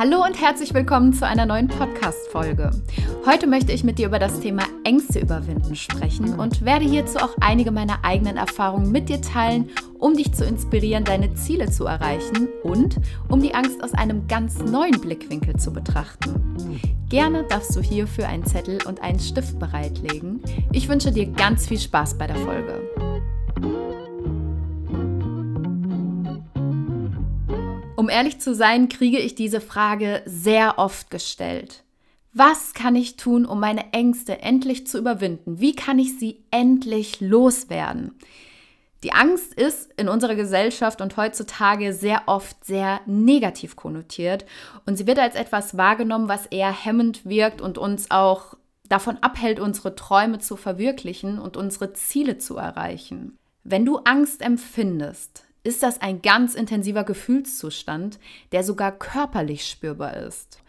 Hallo und herzlich willkommen zu einer neuen Podcast-Folge. Heute möchte ich mit dir über das Thema Ängste überwinden sprechen und werde hierzu auch einige meiner eigenen Erfahrungen mit dir teilen, um dich zu inspirieren, deine Ziele zu erreichen und um die Angst aus einem ganz neuen Blickwinkel zu betrachten. Gerne darfst du hierfür einen Zettel und einen Stift bereitlegen. Ich wünsche dir ganz viel Spaß bei der Folge. Um ehrlich zu sein, kriege ich diese Frage sehr oft gestellt. Was kann ich tun, um meine Ängste endlich zu überwinden? Wie kann ich sie endlich loswerden? Die Angst ist in unserer Gesellschaft und heutzutage sehr oft sehr negativ konnotiert und sie wird als etwas wahrgenommen, was eher hemmend wirkt und uns auch davon abhält, unsere Träume zu verwirklichen und unsere Ziele zu erreichen. Wenn du Angst empfindest, ist das ein ganz intensiver Gefühlszustand, der sogar körperlich spürbar ist.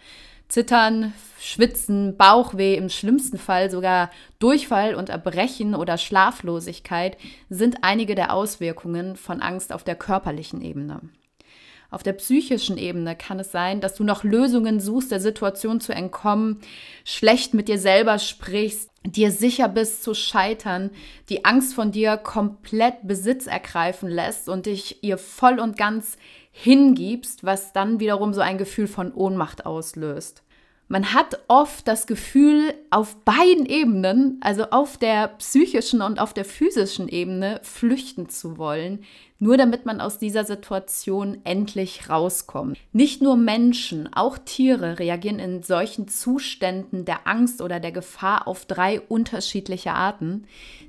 Zittern, Schwitzen, Bauchweh, im schlimmsten Fall sogar Durchfall und Erbrechen oder Schlaflosigkeit sind einige der Auswirkungen von Angst auf der körperlichen Ebene. Auf der psychischen Ebene kann es sein, dass du noch Lösungen suchst, der Situation zu entkommen, schlecht mit dir selber sprichst, dir sicher bist zu scheitern, die Angst von dir komplett Besitz ergreifen lässt und dich ihr voll und ganz hingibst, was dann wiederum so ein Gefühl von Ohnmacht auslöst. Man hat oft das Gefühl, auf beiden Ebenen, also auf der psychischen und auf der physischen Ebene, flüchten zu wollen, nur damit man aus dieser Situation endlich rauskommt. Nicht nur Menschen, auch Tiere reagieren in solchen Zuständen der Angst oder der Gefahr auf drei unterschiedliche Arten,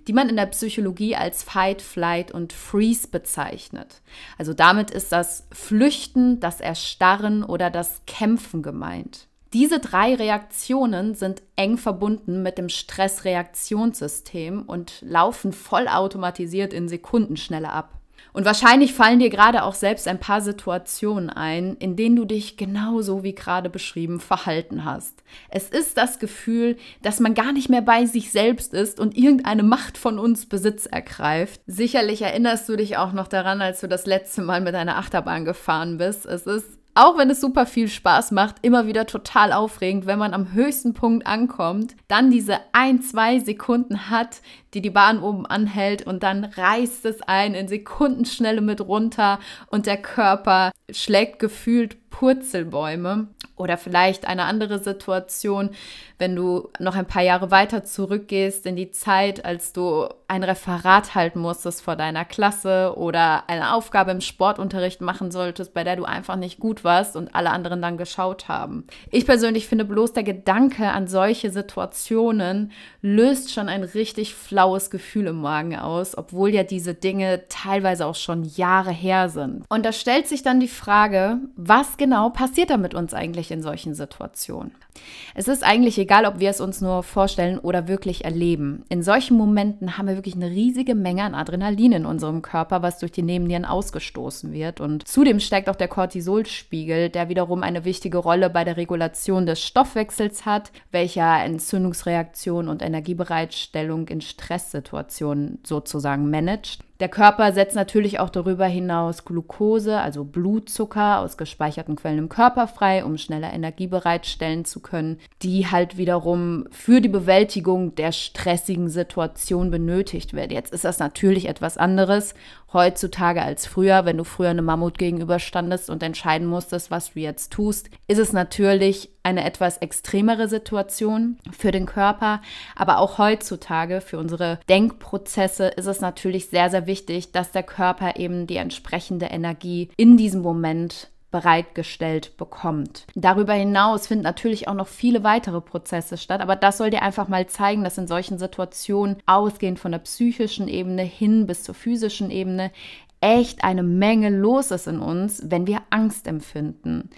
die man in der Psychologie als Fight, Flight und Freeze bezeichnet. Also damit ist das Flüchten, das Erstarren oder das Kämpfen gemeint. Diese drei Reaktionen sind eng verbunden mit dem Stressreaktionssystem und laufen vollautomatisiert in Sekundenschnelle ab. Und wahrscheinlich fallen dir gerade auch selbst ein paar Situationen ein, in denen du dich genauso wie gerade beschrieben verhalten hast. Es ist das Gefühl, dass man gar nicht mehr bei sich selbst ist und irgendeine Macht von uns Besitz ergreift. Sicherlich erinnerst du dich auch noch daran, als du das letzte Mal mit einer Achterbahn gefahren bist. Es ist auch wenn es super viel Spaß macht, immer wieder total aufregend, wenn man am höchsten Punkt ankommt, dann diese ein, zwei Sekunden hat, die die Bahn oben anhält und dann reißt es ein in Sekundenschnelle mit runter und der Körper schlägt gefühlt Purzelbäume. Oder vielleicht eine andere Situation, wenn du noch ein paar Jahre weiter zurückgehst in die Zeit, als du ein Referat halten musstest vor deiner Klasse oder eine Aufgabe im Sportunterricht machen solltest, bei der du einfach nicht gut warst und alle anderen dann geschaut haben. Ich persönlich finde bloß der Gedanke an solche Situationen löst schon ein richtig flaues Gefühl im Magen aus, obwohl ja diese Dinge teilweise auch schon Jahre her sind. Und da stellt sich dann die Frage, was genau passiert da mit uns eigentlich in solchen Situationen? Es ist eigentlich egal, ob wir es uns nur vorstellen oder wirklich erleben. In solchen Momenten haben wir wirklich eine riesige Menge an Adrenalin in unserem Körper, was durch die Nebennieren ausgestoßen wird. Und zudem steigt auch der Cortisolspiegel, der wiederum eine wichtige Rolle bei der Regulation des Stoffwechsels hat, welcher Entzündungsreaktion und Energiebereitstellung in Stresssituationen sozusagen managt. Der Körper setzt natürlich auch darüber hinaus Glucose, also Blutzucker aus gespeicherten Quellen im Körper frei, um schneller Energie bereitstellen zu können, die halt wiederum für die Bewältigung der stressigen Situation benötigt wird. Jetzt ist das natürlich etwas anderes heutzutage als früher. Wenn du früher eine Mammut gegenüberstandest und entscheiden musstest, was du jetzt tust, ist es natürlich eine etwas extremere Situation für den Körper. Aber auch heutzutage für unsere Denkprozesse ist es natürlich sehr, sehr wichtig, dass der Körper eben die entsprechende Energie in diesem Moment bereitgestellt bekommt. Darüber hinaus finden natürlich auch noch viele weitere Prozesse statt, aber das soll dir einfach mal zeigen, dass in solchen Situationen, ausgehend von der psychischen Ebene hin bis zur physischen Ebene, echt eine Menge los ist in uns, wenn wir Angst empfinden.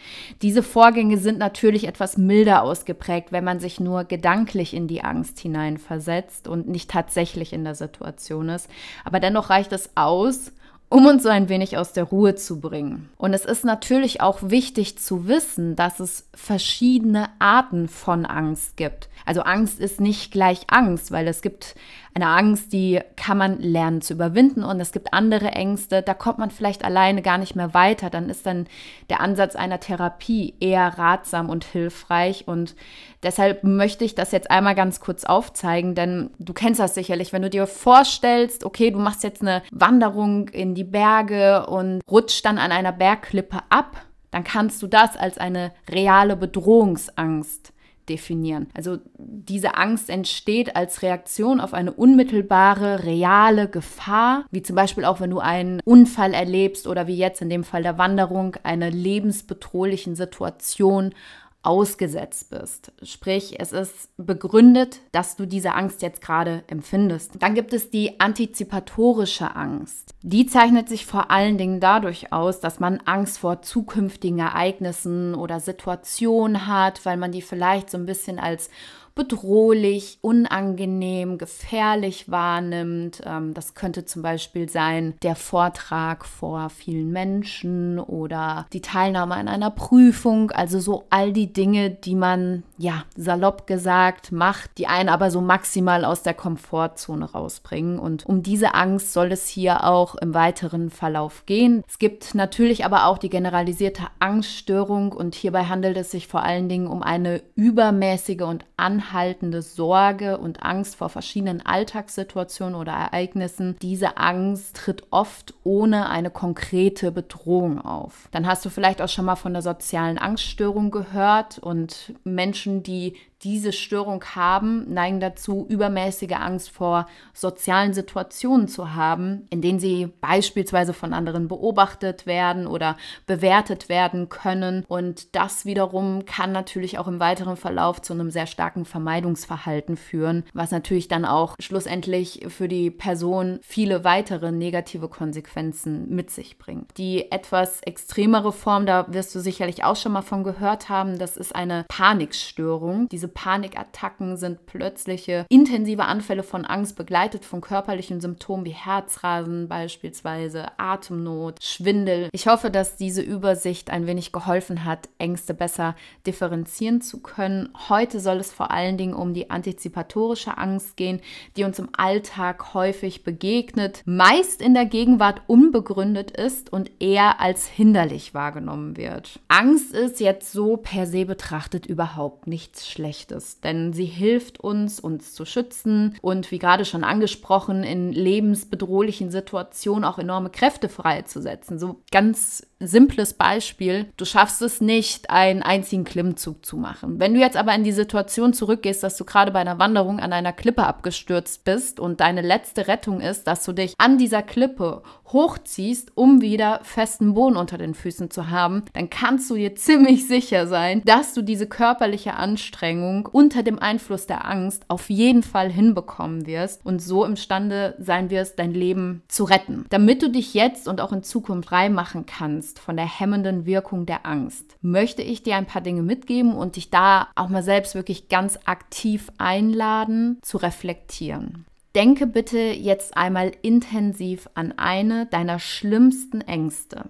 Diese Vorgänge sind natürlich etwas milder ausgeprägt, wenn man sich nur gedanklich in die Angst hineinversetzt und nicht tatsächlich in der Situation ist. Aber dennoch reicht es aus, um uns so ein wenig aus der Ruhe zu bringen. Und es ist natürlich auch wichtig zu wissen, dass es verschiedene Arten von Angst gibt. Also Angst ist nicht gleich Angst, weil es gibt eine Angst, die kann man lernen zu überwinden und es gibt andere Ängste, da kommt man vielleicht alleine gar nicht mehr weiter. Dann ist dann der Ansatz einer Therapie eher ratsam und hilfreich und deshalb möchte ich das jetzt einmal ganz kurz aufzeigen, denn du kennst das sicherlich, wenn du dir vorstellst, okay, du machst jetzt eine Wanderung in die Berge und rutscht dann an einer Bergklippe ab, dann kannst du das als eine reale Bedrohungsangst definieren. Also diese Angst entsteht als Reaktion auf eine unmittelbare, reale Gefahr, wie zum Beispiel auch wenn du einen Unfall erlebst oder wie jetzt in dem Fall der Wanderung eine lebensbedrohlichen Situation ausgesetzt bist. Sprich, es ist begründet, dass du diese Angst jetzt gerade empfindest. Dann gibt es die antizipatorische Angst. Die zeichnet sich vor allen Dingen dadurch aus, dass man Angst vor zukünftigen Ereignissen oder Situationen hat, weil man die vielleicht so ein bisschen als bedrohlich, unangenehm, gefährlich wahrnimmt. Ähm, das könnte zum Beispiel sein der Vortrag vor vielen Menschen oder die Teilnahme an einer Prüfung. Also so all die Dinge, die man, ja, salopp gesagt macht, die einen aber so maximal aus der Komfortzone rausbringen. Und um diese Angst soll es hier auch im weiteren Verlauf gehen. Es gibt natürlich aber auch die generalisierte Angststörung und hierbei handelt es sich vor allen Dingen um eine übermäßige und anhaltende anhaltende Sorge und Angst vor verschiedenen Alltagssituationen oder Ereignissen. Diese Angst tritt oft ohne eine konkrete Bedrohung auf. Dann hast du vielleicht auch schon mal von der sozialen Angststörung gehört und Menschen, die diese Störung haben, neigen dazu, übermäßige Angst vor sozialen Situationen zu haben, in denen sie beispielsweise von anderen beobachtet werden oder bewertet werden können. Und das wiederum kann natürlich auch im weiteren Verlauf zu einem sehr starken Vermeidungsverhalten führen, was natürlich dann auch schlussendlich für die Person viele weitere negative Konsequenzen mit sich bringt. Die etwas extremere Form, da wirst du sicherlich auch schon mal von gehört haben, das ist eine Panikstörung. Diese Panikattacken sind plötzliche intensive Anfälle von Angst, begleitet von körperlichen Symptomen wie Herzrasen beispielsweise, Atemnot, Schwindel. Ich hoffe, dass diese Übersicht ein wenig geholfen hat, Ängste besser differenzieren zu können. Heute soll es vor allen Dingen um die antizipatorische Angst gehen, die uns im Alltag häufig begegnet, meist in der Gegenwart unbegründet ist und eher als hinderlich wahrgenommen wird. Angst ist jetzt so per se betrachtet überhaupt nichts Schlechtes. Schlechtes, denn sie hilft uns, uns zu schützen und wie gerade schon angesprochen, in lebensbedrohlichen Situationen auch enorme Kräfte freizusetzen. So ganz simples Beispiel, du schaffst es nicht, einen einzigen Klimmzug zu machen. Wenn du jetzt aber in die Situation zurückgehst, dass du gerade bei einer Wanderung an einer Klippe abgestürzt bist und deine letzte Rettung ist, dass du dich an dieser Klippe hochziehst, um wieder festen Boden unter den Füßen zu haben, dann kannst du dir ziemlich sicher sein, dass du diese körperliche Anstrengung unter dem Einfluss der Angst auf jeden Fall hinbekommen wirst und so imstande sein wirst, dein Leben zu retten. Damit du dich jetzt und auch in Zukunft frei machen kannst, Angst, von der hemmenden Wirkung der Angst, möchte ich dir ein paar Dinge mitgeben und dich da auch mal selbst wirklich ganz aktiv einladen, zu reflektieren. Denke bitte jetzt einmal intensiv an eine deiner schlimmsten Ängste.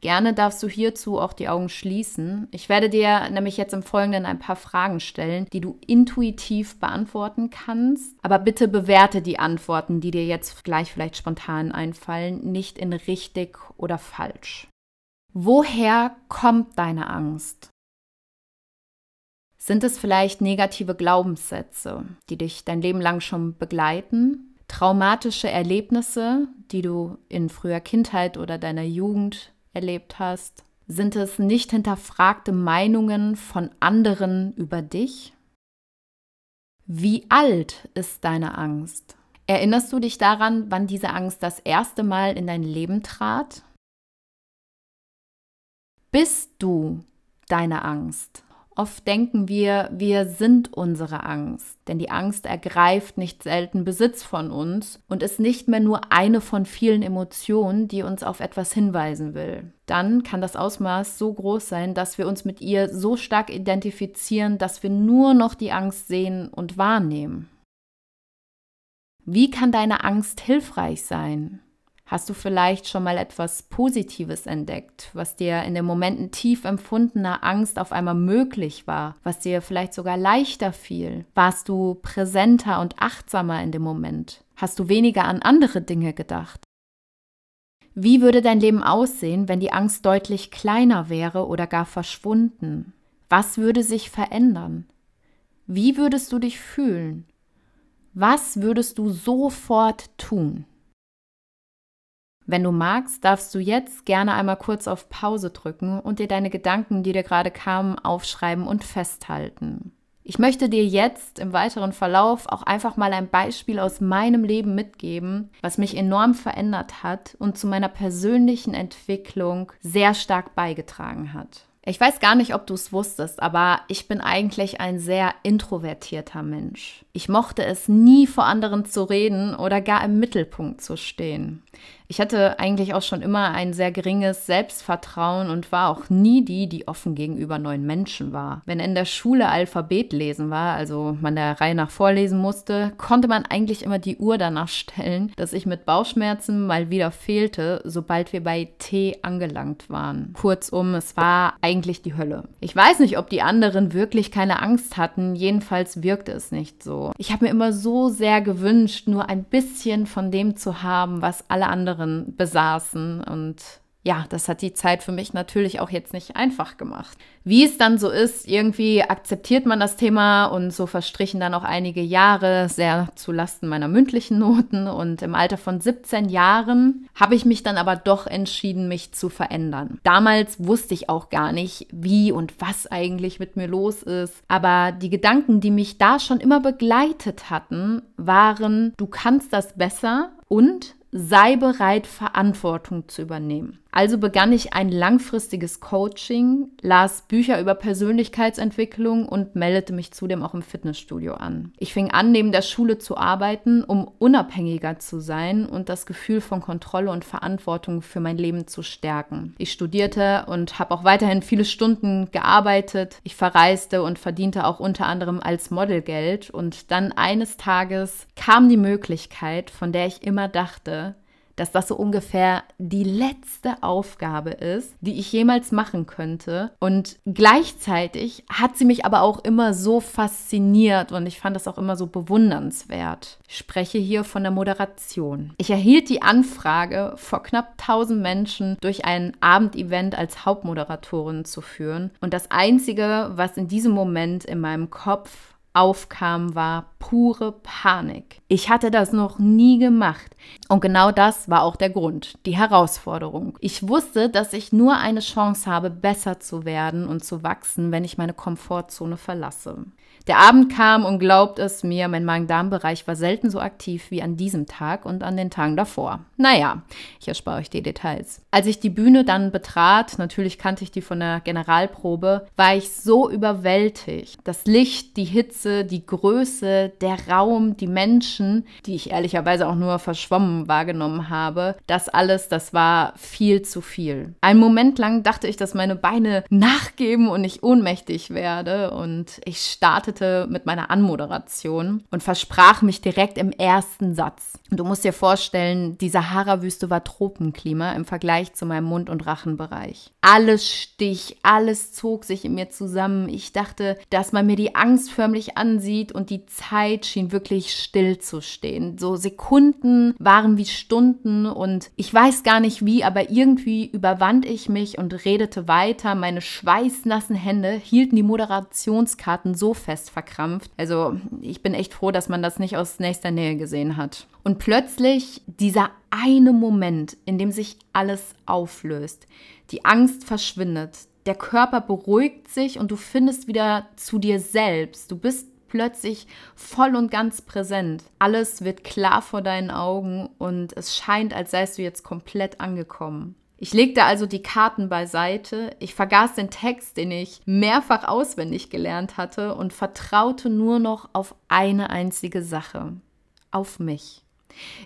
Gerne darfst du hierzu auch die Augen schließen. Ich werde dir nämlich jetzt im Folgenden ein paar Fragen stellen, die du intuitiv beantworten kannst. Aber bitte bewerte die Antworten, die dir jetzt gleich vielleicht spontan einfallen, nicht in richtig oder falsch. Woher kommt deine Angst? Sind es vielleicht negative Glaubenssätze, die dich dein Leben lang schon begleiten? Traumatische Erlebnisse, die du in früher Kindheit oder deiner Jugend erlebt hast? Sind es nicht hinterfragte Meinungen von anderen über dich? Wie alt ist deine Angst? Erinnerst du dich daran, wann diese Angst das erste Mal in dein Leben trat? Bist du deine Angst? Oft denken wir, wir sind unsere Angst, denn die Angst ergreift nicht selten Besitz von uns und ist nicht mehr nur eine von vielen Emotionen, die uns auf etwas hinweisen will. Dann kann das Ausmaß so groß sein, dass wir uns mit ihr so stark identifizieren, dass wir nur noch die Angst sehen und wahrnehmen. Wie kann deine Angst hilfreich sein? Hast du vielleicht schon mal etwas Positives entdeckt, was dir in den Momenten tief empfundener Angst auf einmal möglich war, was dir vielleicht sogar leichter fiel? Warst du präsenter und achtsamer in dem Moment? Hast du weniger an andere Dinge gedacht? Wie würde dein Leben aussehen, wenn die Angst deutlich kleiner wäre oder gar verschwunden? Was würde sich verändern? Wie würdest du dich fühlen? Was würdest du sofort tun? Wenn du magst, darfst du jetzt gerne einmal kurz auf Pause drücken und dir deine Gedanken, die dir gerade kamen, aufschreiben und festhalten. Ich möchte dir jetzt im weiteren Verlauf auch einfach mal ein Beispiel aus meinem Leben mitgeben, was mich enorm verändert hat und zu meiner persönlichen Entwicklung sehr stark beigetragen hat. Ich weiß gar nicht, ob du es wusstest, aber ich bin eigentlich ein sehr introvertierter Mensch. Ich mochte es nie vor anderen zu reden oder gar im Mittelpunkt zu stehen. Ich hatte eigentlich auch schon immer ein sehr geringes Selbstvertrauen und war auch nie die, die offen gegenüber neuen Menschen war. Wenn in der Schule Alphabet lesen war, also man der Reihe nach vorlesen musste, konnte man eigentlich immer die Uhr danach stellen, dass ich mit Bauchschmerzen mal wieder fehlte, sobald wir bei T angelangt waren. Kurzum, es war eigentlich die Hölle. Ich weiß nicht, ob die anderen wirklich keine Angst hatten, jedenfalls wirkte es nicht so. Ich habe mir immer so sehr gewünscht, nur ein bisschen von dem zu haben, was alle anderen besaßen. Und ja, das hat die Zeit für mich natürlich auch jetzt nicht einfach gemacht. Wie es dann so ist, irgendwie akzeptiert man das Thema und so verstrichen dann auch einige Jahre sehr zu Lasten meiner mündlichen Noten. Und im Alter von 17 Jahren habe ich mich dann aber doch entschieden, mich zu verändern. Damals wusste ich auch gar nicht, wie und was eigentlich mit mir los ist. Aber die Gedanken, die mich da schon immer begleitet hatten, waren, du kannst das besser und sei bereit, Verantwortung zu übernehmen. Also begann ich ein langfristiges Coaching, las Bücher über Persönlichkeitsentwicklung und meldete mich zudem auch im Fitnessstudio an. Ich fing an, neben der Schule zu arbeiten, um unabhängiger zu sein und das Gefühl von Kontrolle und Verantwortung für mein Leben zu stärken. Ich studierte und habe auch weiterhin viele Stunden gearbeitet. Ich verreiste und verdiente auch unter anderem als Model Geld. Und dann eines Tages kam die Möglichkeit, von der ich immer dachte, dass das so ungefähr die letzte Aufgabe ist, die ich jemals machen könnte. Und gleichzeitig hat sie mich aber auch immer so fasziniert und ich fand das auch immer so bewundernswert. Ich spreche hier von der Moderation. Ich erhielt die Anfrage, vor knapp 1000 Menschen durch ein Abendevent als Hauptmoderatorin zu führen. Und das Einzige, was in diesem Moment in meinem Kopf aufkam, war pure Panik. Ich hatte das noch nie gemacht. Und genau das war auch der Grund, die Herausforderung. Ich wusste, dass ich nur eine Chance habe, besser zu werden und zu wachsen, wenn ich meine Komfortzone verlasse. Der Abend kam und glaubt es mir, mein Magen-Darm-Bereich war selten so aktiv wie an diesem Tag und an den Tagen davor. Naja, ich erspare euch die Details. Als ich die Bühne dann betrat, natürlich kannte ich die von der Generalprobe, war ich so überwältigt. Das Licht, die Hitze, die Größe, der Raum, die Menschen, die ich ehrlicherweise auch nur verschwommen wahrgenommen habe, das alles, das war viel zu viel. Einen Moment lang dachte ich, dass meine Beine nachgeben und ich ohnmächtig werde und ich startete mit meiner Anmoderation und versprach mich direkt im ersten Satz. Du musst dir vorstellen, die Sahara-Wüste war Tropenklima im Vergleich zu meinem Mund- und Rachenbereich. Alles stich, alles zog sich in mir zusammen. Ich dachte, dass man mir die Angst förmlich ansieht und die Zeit schien wirklich still zu stehen. So Sekunden waren wie Stunden und ich weiß gar nicht wie, aber irgendwie überwand ich mich und redete weiter. Meine schweißnassen Hände hielten die Moderationskarten so fest, verkrampft. Also ich bin echt froh, dass man das nicht aus nächster Nähe gesehen hat. Und plötzlich dieser eine Moment, in dem sich alles auflöst. Die Angst verschwindet. Der Körper beruhigt sich und du findest wieder zu dir selbst. Du bist plötzlich voll und ganz präsent. Alles wird klar vor deinen Augen und es scheint, als seist du jetzt komplett angekommen. Ich legte also die Karten beiseite, ich vergaß den Text, den ich mehrfach auswendig gelernt hatte und vertraute nur noch auf eine einzige Sache, auf mich.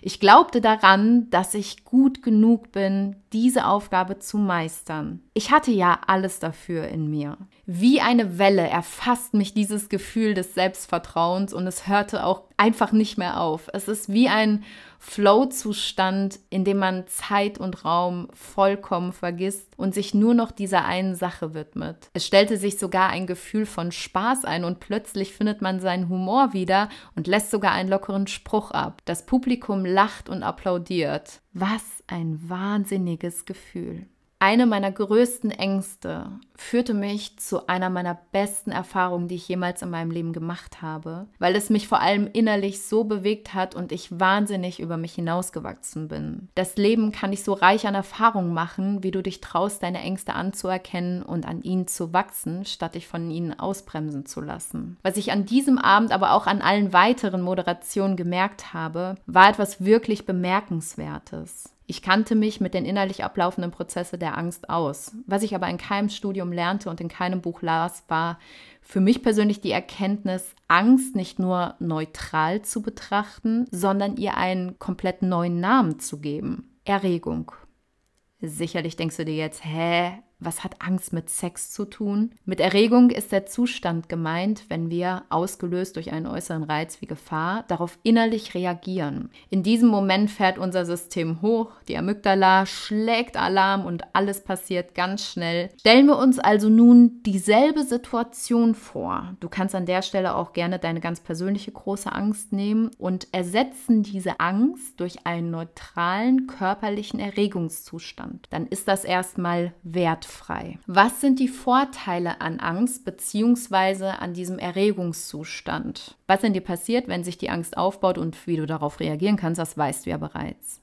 Ich glaubte daran, dass ich gut genug bin, diese Aufgabe zu meistern. Ich hatte ja alles dafür in mir. Wie eine Welle erfasst mich dieses Gefühl des Selbstvertrauens und es hörte auch einfach nicht mehr auf. Es ist wie ein Flow-Zustand, in dem man Zeit und Raum vollkommen vergisst und sich nur noch dieser einen Sache widmet. Es stellte sich sogar ein Gefühl von Spaß ein und plötzlich findet man seinen Humor wieder und lässt sogar einen lockeren Spruch ab. Das Publikum lacht und applaudiert. Was ein wahnsinniges Gefühl. Eine meiner größten Ängste führte mich zu einer meiner besten Erfahrungen, die ich jemals in meinem Leben gemacht habe, weil es mich vor allem innerlich so bewegt hat und ich wahnsinnig über mich hinausgewachsen bin. Das Leben kann dich so reich an Erfahrungen machen, wie du dich traust, deine Ängste anzuerkennen und an ihnen zu wachsen, statt dich von ihnen ausbremsen zu lassen. Was ich an diesem Abend, aber auch an allen weiteren Moderationen gemerkt habe, war etwas wirklich Bemerkenswertes. Ich kannte mich mit den innerlich ablaufenden Prozessen der Angst aus. Was ich aber in keinem Studium lernte und in keinem Buch las, war für mich persönlich die Erkenntnis, Angst nicht nur neutral zu betrachten, sondern ihr einen komplett neuen Namen zu geben. Erregung. Sicherlich denkst du dir jetzt, hä, was hat Angst mit Sex zu tun? Mit Erregung ist der Zustand gemeint, wenn wir, ausgelöst durch einen äußeren Reiz wie Gefahr, darauf innerlich reagieren. In diesem Moment fährt unser System hoch, die Amygdala schlägt Alarm und alles passiert ganz schnell. Stellen wir uns also nun dieselbe Situation vor. Du kannst an der Stelle auch gerne deine ganz persönliche große Angst nehmen und ersetzen diese Angst durch einen neutralen körperlichen Erregungszustand. Dann ist das erstmal wertvoll angstfrei. Was sind die Vorteile an Angst bzw. an diesem Erregungszustand? Was denn dir passiert, wenn sich die Angst aufbaut und wie du darauf reagieren kannst, das weißt du ja bereits.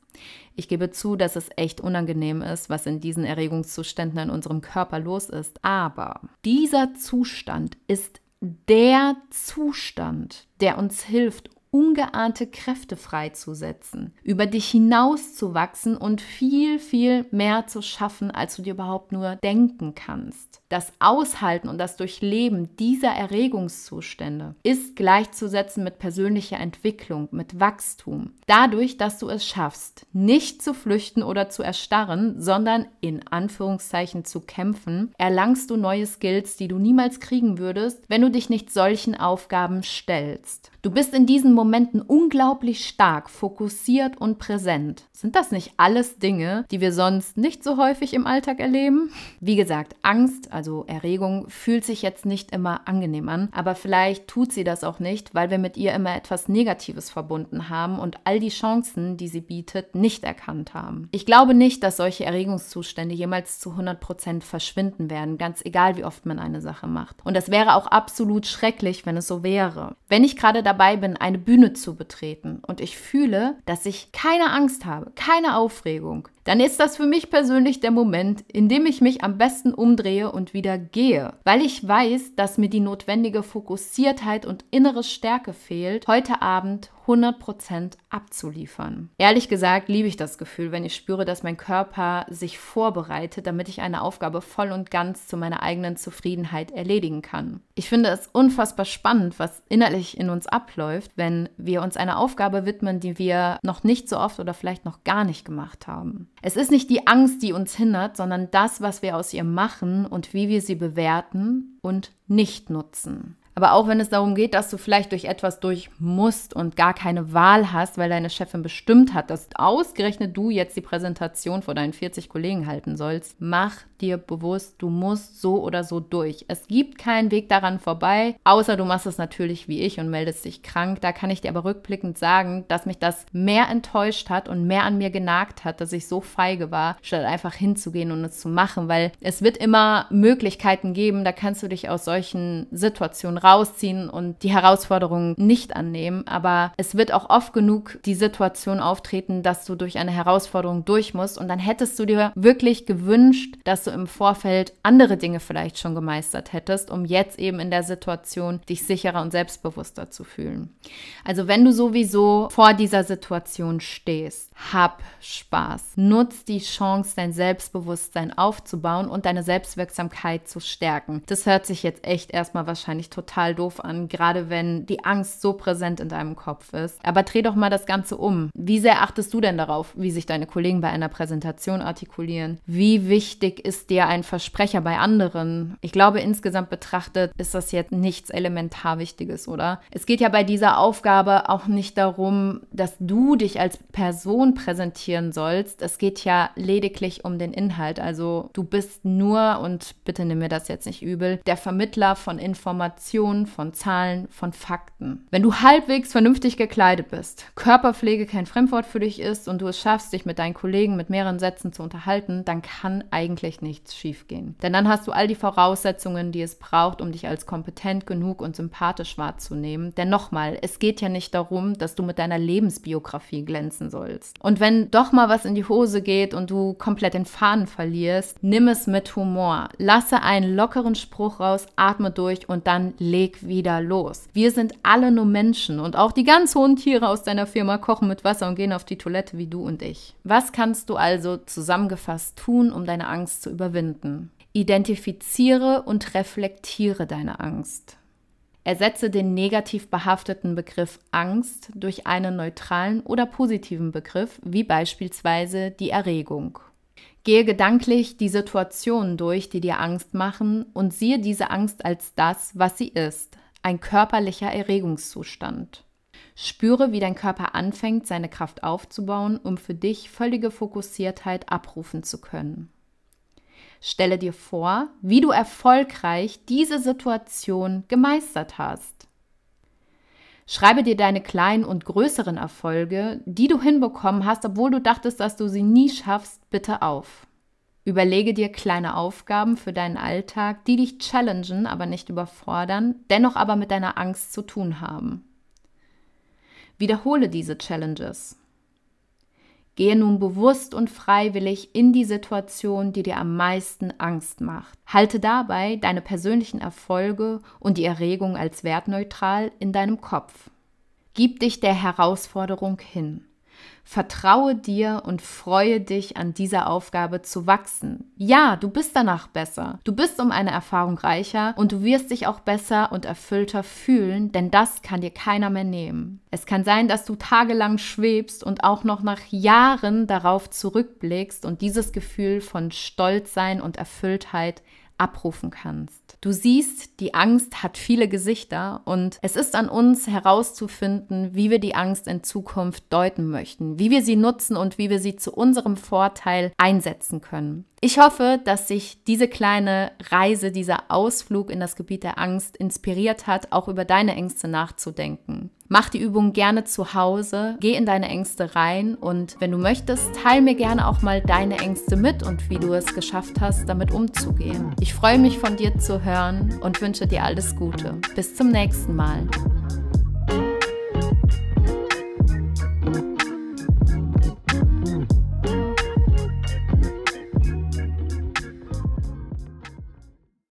Ich gebe zu, dass es echt unangenehm ist, was in diesen Erregungszuständen in unserem Körper los ist. Aber dieser Zustand ist der Zustand, der uns hilft, ungeahnte Kräfte freizusetzen, über dich hinauszuwachsen und viel, viel mehr zu schaffen, als du dir überhaupt nur denken kannst. Das Aushalten und das Durchleben dieser Erregungszustände ist gleichzusetzen mit persönlicher Entwicklung, mit Wachstum. Dadurch, dass du es schaffst, nicht zu flüchten oder zu erstarren, sondern in Anführungszeichen zu kämpfen, erlangst du neue Skills, die du niemals kriegen würdest, wenn du dich nicht solchen Aufgaben stellst. Du bist in diesen Momenten unglaublich stark, fokussiert und präsent. Sind das nicht alles Dinge, die wir sonst nicht so häufig im Alltag erleben? Wie gesagt, Angst, also Erregung, fühlt sich jetzt nicht immer angenehm an, aber vielleicht tut sie das auch nicht, weil wir mit ihr immer etwas Negatives verbunden haben und all die Chancen, die sie bietet, nicht erkannt haben. Ich glaube nicht, dass solche Erregungszustände jemals zu 100% verschwinden werden, ganz egal wie oft man eine Sache macht. Und das wäre auch absolut schrecklich, wenn es so wäre. Wenn ich gerade dabei bin, eine Bühne zu betreten und ich fühle, dass ich keine Angst habe, keine Aufregung, dann ist das für mich persönlich der Moment, in dem ich mich am besten umdrehe und wieder gehe, weil ich weiß, dass mir die notwendige Fokussiertheit und innere Stärke fehlt, heute Abend 100% abzuliefern. Ehrlich gesagt liebe ich das Gefühl, wenn ich spüre, dass mein Körper sich vorbereitet, damit ich eine Aufgabe voll und ganz zu meiner eigenen Zufriedenheit erledigen kann. Ich finde es unfassbar spannend, was innerlich in uns abläuft, wenn wir uns einer Aufgabe widmen, die wir noch nicht so oft oder vielleicht noch gar nicht gemacht haben. Es ist nicht die Angst, die uns hindert, sondern das, was wir aus ihr machen und wie wir sie bewerten und nicht nutzen. Aber auch wenn es darum geht, dass du vielleicht durch etwas durch musst und gar keine Wahl hast, weil deine Chefin bestimmt hat, dass ausgerechnet du jetzt die Präsentation vor deinen 40 Kollegen halten sollst, mach dir bewusst, du musst so oder so durch. Es gibt keinen Weg daran vorbei, außer du machst es natürlich wie ich und meldest dich krank. Da kann ich dir aber rückblickend sagen, dass mich das mehr enttäuscht hat und mehr an mir genagt hat, dass ich so feige war, statt einfach hinzugehen und es zu machen, weil es wird immer Möglichkeiten geben, da kannst du dich aus solchen Situationen rausziehen und die Herausforderungen nicht annehmen. Aber es wird auch oft genug die Situation auftreten, dass du durch eine Herausforderung durch musst. Und dann hättest du dir wirklich gewünscht, dass du im Vorfeld andere Dinge vielleicht schon gemeistert hättest, um jetzt eben in der Situation dich sicherer und selbstbewusster zu fühlen. Also wenn du sowieso vor dieser Situation stehst, hab Spaß. Nutz die Chance, dein Selbstbewusstsein aufzubauen und deine Selbstwirksamkeit zu stärken. Das hört sich jetzt echt erstmal wahrscheinlich total total doof an, gerade wenn die Angst so präsent in deinem Kopf ist. Aber dreh doch mal das Ganze um. Wie sehr achtest du denn darauf, wie sich deine Kollegen bei einer Präsentation artikulieren? Wie wichtig ist dir ein Versprecher bei anderen? Ich glaube, insgesamt betrachtet ist das jetzt nichts elementar Wichtiges, oder? Es geht ja bei dieser Aufgabe auch nicht darum, dass du dich als Person präsentieren sollst. Es geht ja lediglich um den Inhalt. Also du bist nur, und bitte nimm mir das jetzt nicht übel, der Vermittler von Informationen, von Zahlen, von Fakten. Wenn du halbwegs vernünftig gekleidet bist, Körperpflege kein Fremdwort für dich ist und du es schaffst, dich mit deinen Kollegen mit mehreren Sätzen zu unterhalten, dann kann eigentlich nichts schiefgehen. Denn dann hast du all die Voraussetzungen, die es braucht, um dich als kompetent genug und sympathisch wahrzunehmen. Denn nochmal, es geht ja nicht darum, dass du mit deiner Lebensbiografie glänzen sollst. Und wenn doch mal was in die Hose geht und du komplett den Faden verlierst, nimm es mit Humor. Lasse einen lockeren Spruch raus, atme durch und dann leg wieder los. Wir sind alle nur Menschen und auch die ganz hohen Tiere aus deiner Firma kochen mit Wasser und gehen auf die Toilette wie du und ich. Was kannst du also zusammengefasst tun, um deine Angst zu überwinden? Identifiziere und reflektiere deine Angst. Ersetze den negativ behafteten Begriff Angst durch einen neutralen oder positiven Begriff, wie beispielsweise die Erregung. Gehe gedanklich die Situationen durch, die dir Angst machen, und siehe diese Angst als das, was sie ist, ein körperlicher Erregungszustand. Spüre, wie dein Körper anfängt, seine Kraft aufzubauen, um für dich völlige Fokussiertheit abrufen zu können. Stelle dir vor, wie du erfolgreich diese Situation gemeistert hast. Schreibe dir deine kleinen und größeren Erfolge, die du hinbekommen hast, obwohl du dachtest, dass du sie nie schaffst, bitte auf. Überlege dir kleine Aufgaben für deinen Alltag, die dich challengen, aber nicht überfordern, dennoch aber mit deiner Angst zu tun haben. Wiederhole diese Challenges. Gehe nun bewusst und freiwillig in die Situation, die dir am meisten Angst macht. Halte dabei deine persönlichen Erfolge und die Erregung als wertneutral in deinem Kopf. Gib dich der Herausforderung hin. Vertraue dir und freue dich an dieser Aufgabe zu wachsen. Ja, du bist danach besser. Du bist um eine Erfahrung reicher und du wirst dich auch besser und erfüllter fühlen, denn das kann dir keiner mehr nehmen. Es kann sein, dass du tagelang schwebst und auch noch nach Jahren darauf zurückblickst und dieses Gefühl von Stolzsein und Erfülltheit abrufen kannst. Du siehst, die Angst hat viele Gesichter und es ist an uns herauszufinden, wie wir die Angst in Zukunft deuten möchten, wie wir sie nutzen und wie wir sie zu unserem Vorteil einsetzen können. Ich hoffe, dass sich diese kleine Reise, dieser Ausflug in das Gebiet der Angst inspiriert hat, auch über deine Ängste nachzudenken. Mach die Übung gerne zu Hause, geh in deine Ängste rein und wenn du möchtest, teil mir gerne auch mal deine Ängste mit und wie du es geschafft hast, damit umzugehen. Ich freue mich von dir zu hören und wünsche dir alles Gute. Bis zum nächsten Mal.